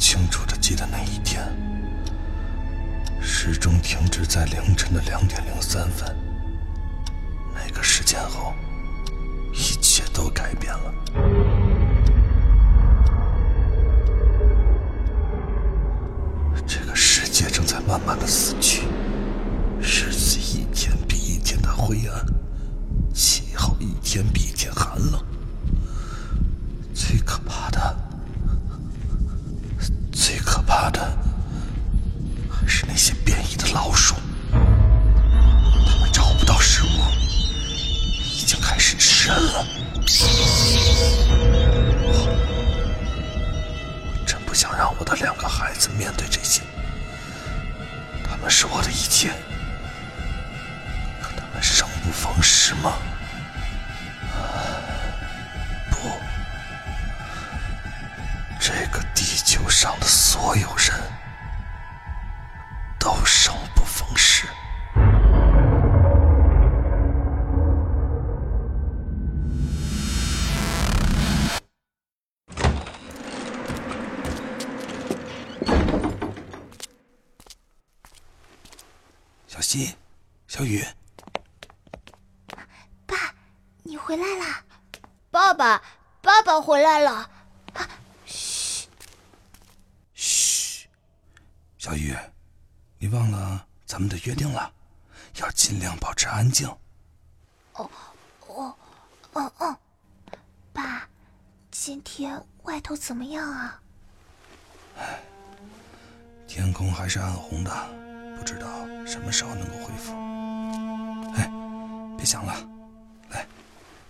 清楚的记得那一天，时钟停止在凌晨的两点零三分。那个时间后，一切都改变了。这个世界正在慢慢的死去，日子一天比一天的灰暗，气候一天比一天寒冷。最可怕的，最可怕的，还是那些变异的老鼠。它们找不到食物，已经开始吃人了。我真不想让我的两个孩子面对这些。他们是我的一切，可他们生不逢时吗？上的所有人。你忘了咱们的约定了，要尽量保持安静。哦，哦，哦哦，爸，今天外头怎么样啊？唉，天空还是暗红的，不知道什么时候能够恢复。哎，别想了，来，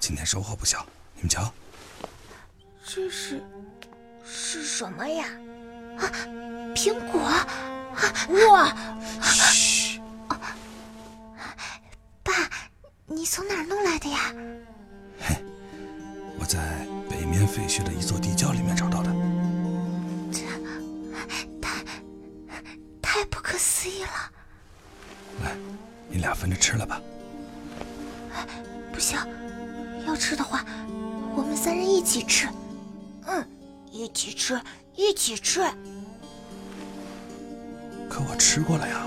今天收获不小，你们瞧。这是是什么呀？啊，苹果！啊，哇！嘘！爸，你从哪儿弄来的呀？嘿，我在北面废墟的一座地窖里面找到的。这太太不可思议了！来，你俩分着吃了吧。不行，要吃的话，我们三人一起吃。嗯，一起吃，一起吃。可我吃过了呀。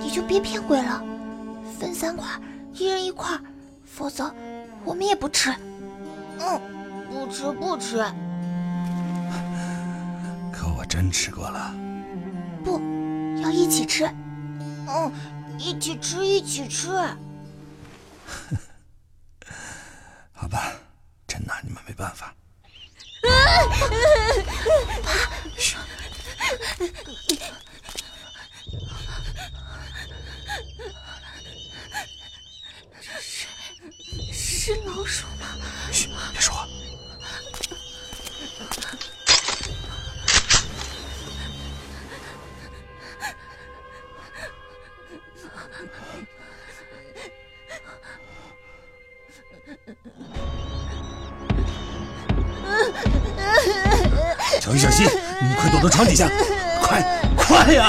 你就别骗鬼了，分三块，一人一块，否则我们也不吃。嗯，不吃不吃。可我真吃过了。不要一起吃。嗯，一起吃，一起吃。好吧，真拿你们没办法。嘘。是是老鼠吗？嘘，别说话躲到床底下，快快呀！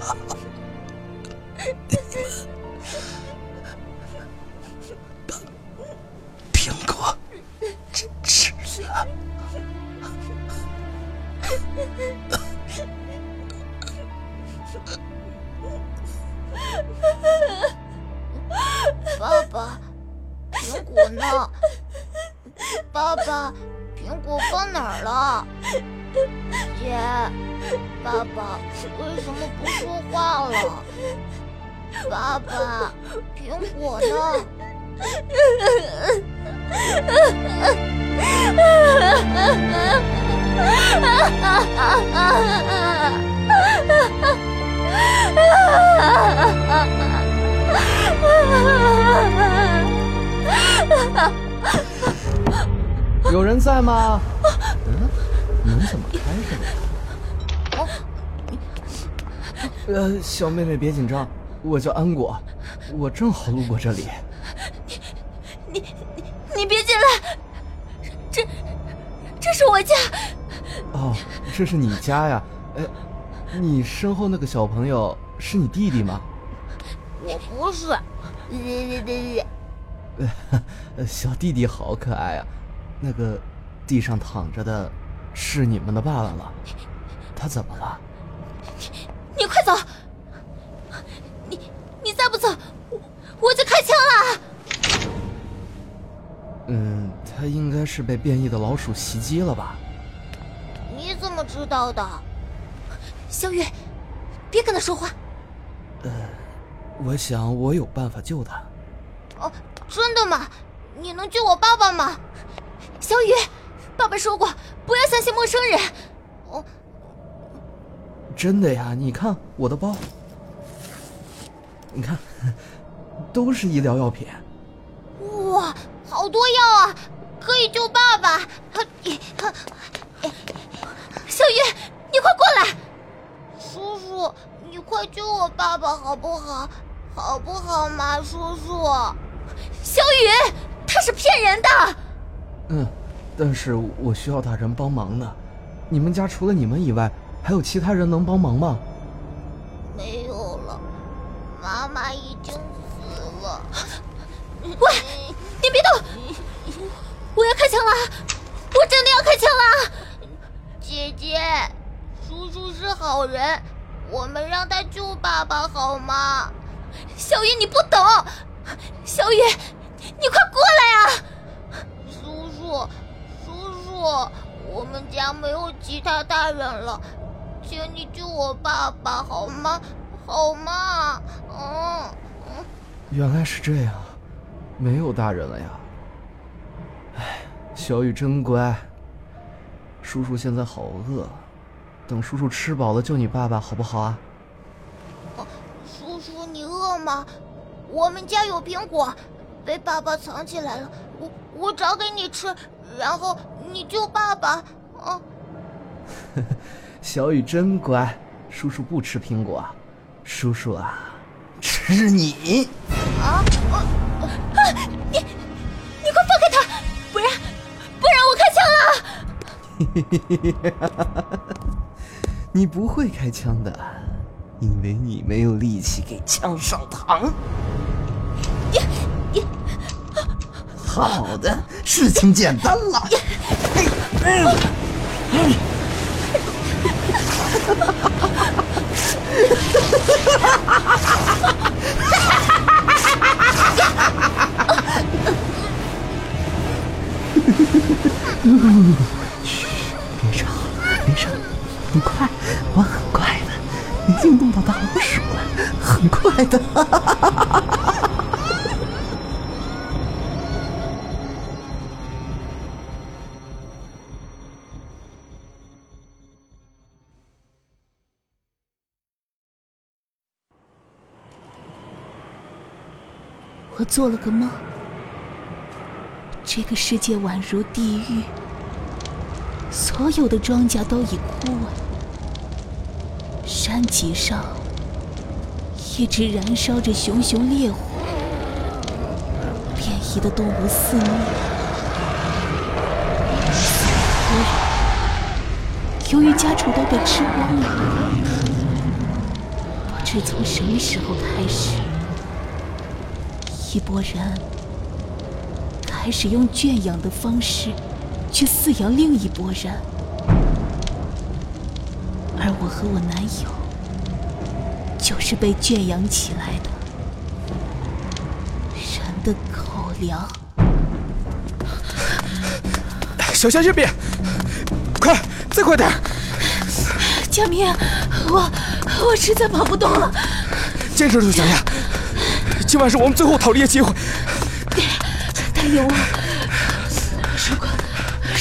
好，把 苹果吃吃了。爸爸，苹果呢？爸爸，苹果放哪儿了？姐，爸爸为什么不说话了？爸爸，苹果呢？有人在吗？嗯，门怎么开着呢？呃，小妹妹别紧张，我叫安果，我正好路过这里。你你你别进来，这这是我家。哦，这是你家呀？哎，你身后那个小朋友是你弟弟吗？我不是。呃，小弟弟好可爱啊！那个地上躺着的是你们的爸爸吗？他怎么了？你快走！你你再不走，我我就开枪了！嗯，他应该是被变异的老鼠袭击了吧？你怎么知道的？小雨，别跟他说话。呃，我想我有办法救他。哦，真的吗？你能救我爸爸吗？小雨，爸爸说过不要相信陌生人。哦，真的呀！你看我的包，你看，都是医疗药品。哇，好多药啊，可以救爸爸！小雨，你快过来！叔叔，你快救我爸爸好不好？好不好嘛，叔叔？小雨，他是骗人的。嗯，但是我需要大人帮忙呢。你们家除了你们以外，还有其他人能帮忙吗？没有了，妈妈已经死了。喂，你别动！我要开枪了！我真的要开枪了！姐姐，叔叔是好人，我们让他救爸爸好吗？小雨，你不懂。小雨，你快过来啊！叔叔，叔叔，我们家没有其他大人了，请你救我爸爸好吗？好吗？嗯嗯。原来是这样，没有大人了呀。哎，小雨真乖。叔叔现在好饿，等叔叔吃饱了救你爸爸好不好啊？叔叔，你饿吗？我们家有苹果，被爸爸藏起来了。我我找给你吃，然后你救爸爸。啊！小雨真乖叔叔不吃苹果叔叔啊吃你。啊啊啊你你快放开他不然不然我开枪了 你不会开枪的因为你没有力气给枪上膛。好的事情简单了。嗯哈哈哈嘘，别吵，没事，很快，我很快的，已经弄到大老鼠了，很快的。我做了个梦，这个世界宛如地狱，所有的庄稼都已枯萎，山脊上一直燃烧着熊熊烈火，变异的动物肆虐，由于家畜都被吃光了，不知从什么时候开始。一拨人开始用圈养的方式去饲养另一拨人，而我和我男友就是被圈养起来的人的口粮。小夏这边，快，再快点！佳明，我我实在跑不动了，坚持住，小夏。今晚是我们最后逃离的机会。答应我，如果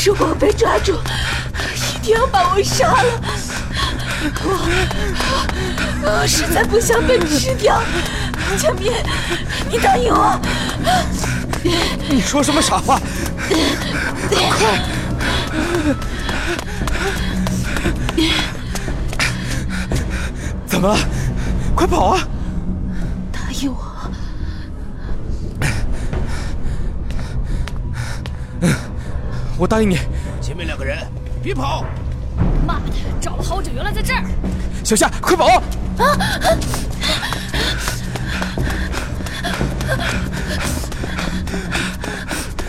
如果我被抓住，一定要把我杀了。我我实在不想被吃掉。江明，你答应我。你说什么傻话？快！怎么了？快跑啊！答应我。我答应你，前面两个人别跑！妈的，找了好久，原来在这儿！小夏，快跑！啊！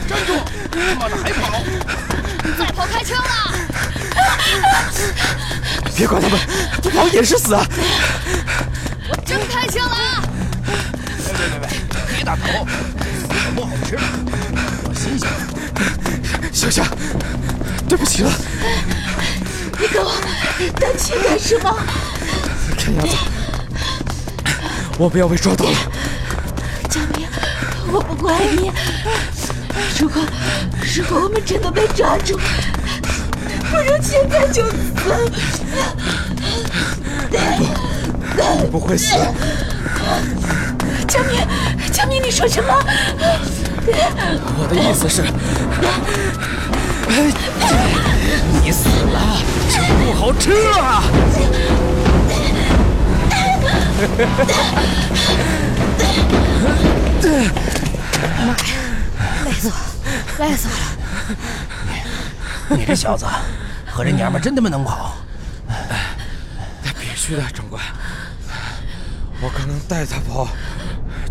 站住！他妈的还跑！再跑开枪了！别管他们，不跑也是死啊！我真开枪了啊！别别别别，别打头，死不好吃的，要新鲜的。小夏，对不起了。你给我当气干什么？看样子，我不要被抓到了。江明，我不怪你。如果如果我们真的被抓住，不如现在就死。不，你不会死。江明，江明，你说什么？我的意思是，你死了就不好吃了。妈呀，累死我了，累死我了！你这小子和这娘们真他妈能跑？必须的，长官。我刚刚带他跑，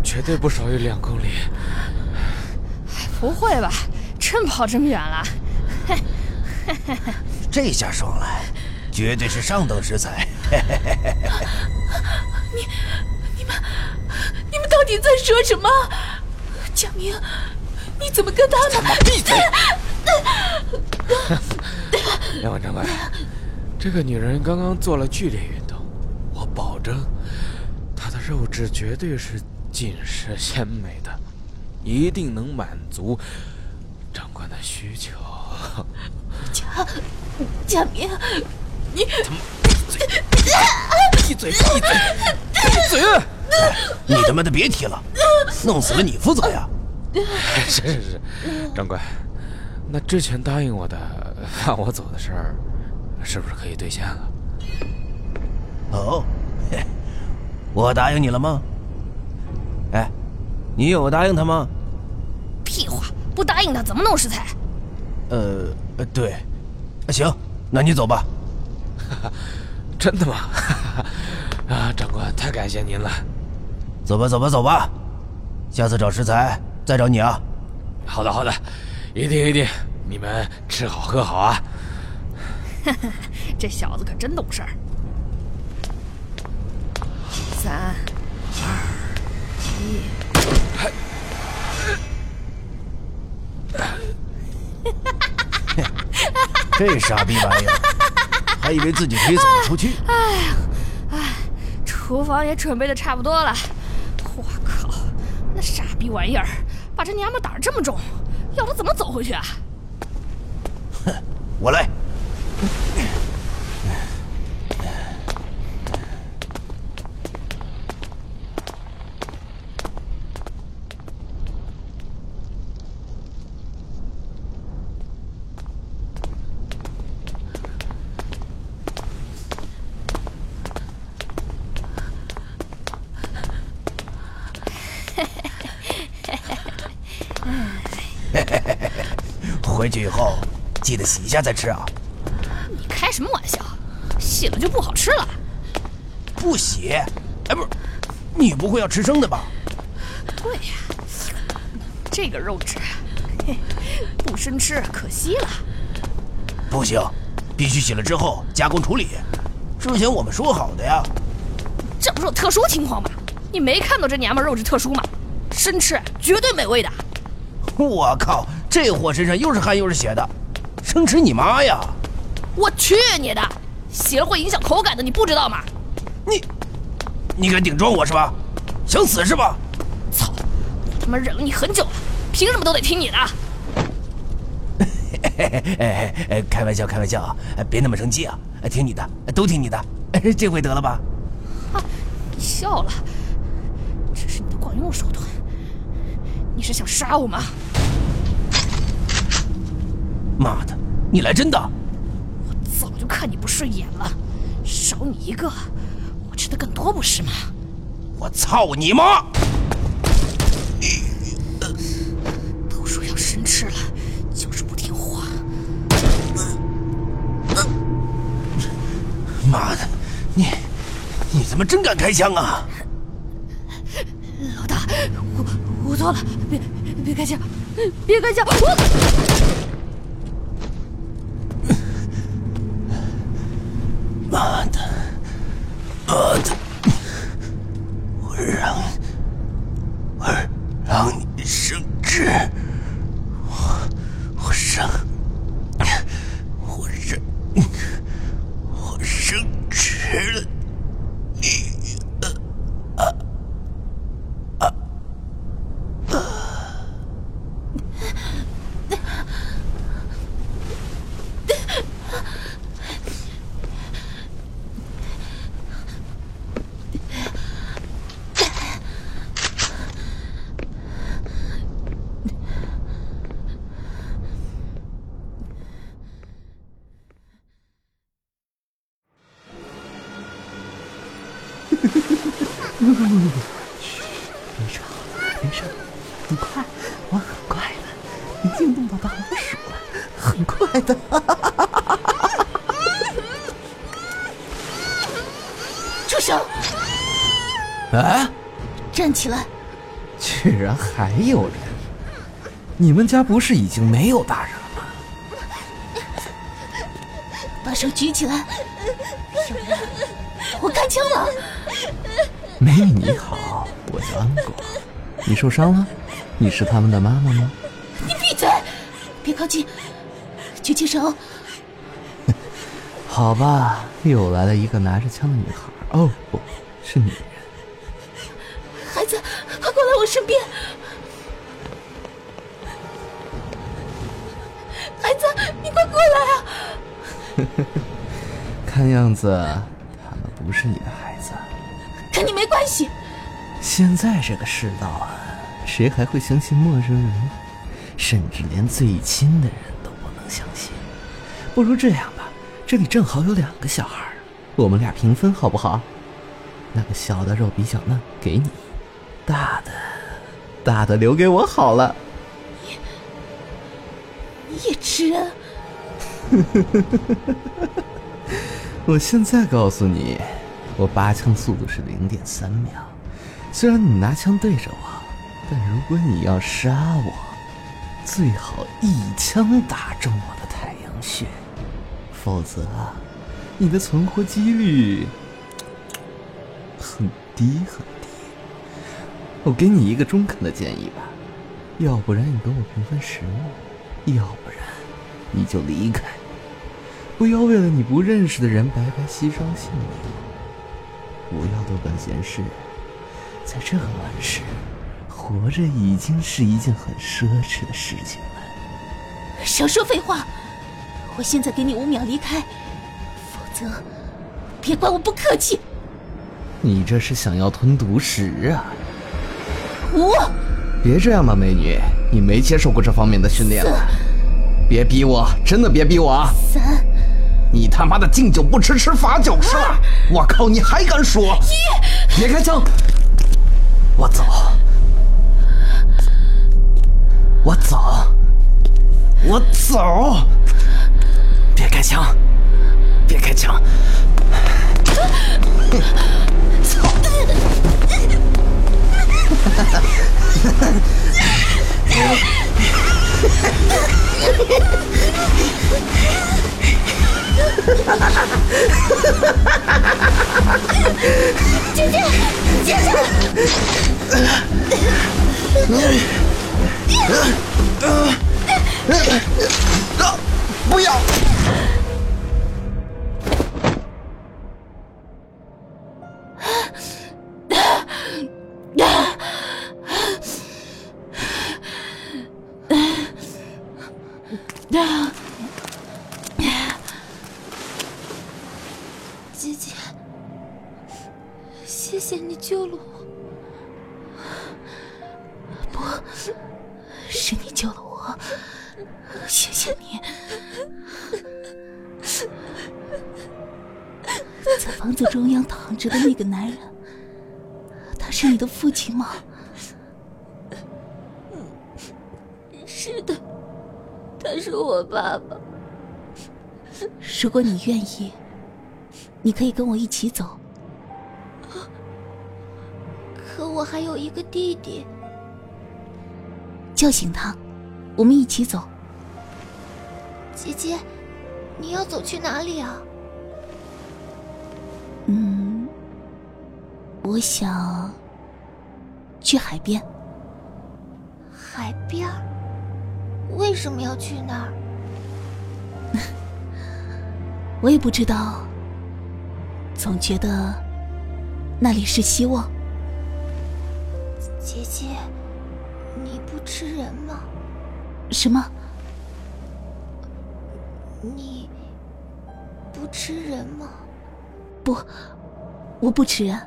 绝对不少于两公里。不会吧？真跑这么远了？嘿，这下爽了，绝对是上等食材。你、你们、你们到底在说什么？江明，你怎么跟他们？闭嘴！两位长官，这个女人刚刚做了剧烈运动，我保证，她的肉质绝对是紧实鲜美的。一定能满足长官的需求。贾贾明，你闭嘴！闭嘴！闭嘴！闭嘴！你他妈的别提了，弄死了你负责呀！是是是，长官，那之前答应我的放我走的事儿，是不是可以兑现了？哦，我答应你了吗？哎，你有答应他吗？不答应他怎么弄食材？呃，对，行，那你走吧。真的吗？啊，长官，太感谢您了。走吧，走吧，走吧。下次找食材再找你啊。好的，好的，一定一定。你们吃好喝好啊。这小子可真懂事儿。三、二、一。这傻逼玩意儿，还以为自己可以走得出去。哎呀，哎，厨房也准备的差不多了。我靠，那傻逼玩意儿把这娘们胆儿这么重，要他怎么走回去啊？哼，我来。回去以后记得洗一下再吃啊！你开什么玩笑？洗了就不好吃了？不洗？哎，不是，你不会要吃生的吧？对呀，这个肉质，不生吃可惜了。不行，必须洗了之后加工处理。之前我们说好的呀。这不是有特殊情况吗？你没看到这娘们肉质特殊吗？生吃绝对美味的。我靠！这货身上又是汗又是血的，生吃你妈呀！我去你的！洗了会影响口感的，你不知道吗？你，你敢顶撞我是吧？想死是吧？操！我他妈忍了你很久了，凭什么都得听你的？哎 开玩笑，开玩笑，别那么生气啊！听你的，都听你的，这回得了吧？哈，你笑了，这是你的惯用手段。你是想杀我吗？妈的，你来真的！我早就看你不顺眼了，少你一个，我吃的更多不是吗？我操你妈！都说要生吃了，就是不听话。妈的，你你怎么真敢开枪啊！老大，我我错了，别别开枪，别开枪！我。妈的！妈的！我让，我让你生吃，我我生，我生，我生吃了你！啊啊啊！嘘，别吵了，别吵，很快，我很快的，已经弄到大老鼠了，很快的。住手！啊！站起来！居然还有人！你们家不是已经没有大人了吗？把手举起来！有人！我开枪了！没你好，我叫安果。你受伤了？你是他们的妈妈吗？你闭嘴！别靠近！举起手！好吧，又来了一个拿着枪的女孩。哦，不是女人。身边！孩子，你快过来啊！看样子他们不是你的孩子。跟你没关系。现在这个世道啊，谁还会相信陌生人？甚至连最亲的人都不能相信。不如这样吧，这里正好有两个小孩，我们俩平分好不好？那个小的肉比较嫩，给你；大的，大的留给我好了。你，你也吃人？我现在告诉你，我拔枪速度是零点三秒。虽然你拿枪对着我，但如果你要杀我，最好一枪打中我的太阳穴，否则你的存活几率很低很低。我给你一个中肯的建议吧，要不然你跟我平分食物，要不然你就离开。不要为了你不认识的人白白牺牲性命。不要多管闲事，在这个乱世，活着已经是一件很奢侈的事情了。少说废话！我现在给你五秒离开，否则别怪我不客气。你这是想要吞毒食啊？五，别这样嘛，美女，你没接受过这方面的训练吧？别逼我，真的别逼我啊！三。你他妈的敬酒不吃吃罚酒是吧？我靠，你还敢说？一，别开枪！我走，我走，我走！别开枪！别开枪！操！谢谢你。在房子中央躺着的那个男人，他是你的父亲吗？是的，他是我爸爸。如果你愿意。你可以跟我一起走，可我还有一个弟弟。叫醒他，我们一起走。姐姐，你要走去哪里啊？嗯，我想去海边。海边？为什么要去那儿？我也不知道。总觉得那里是希望。姐姐，你不吃人吗？什么？你不吃人吗？不，我不吃人。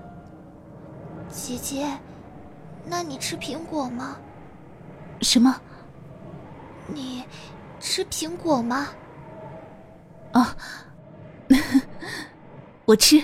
姐姐，那你吃苹果吗？什么？你吃苹果吗？啊。我吃。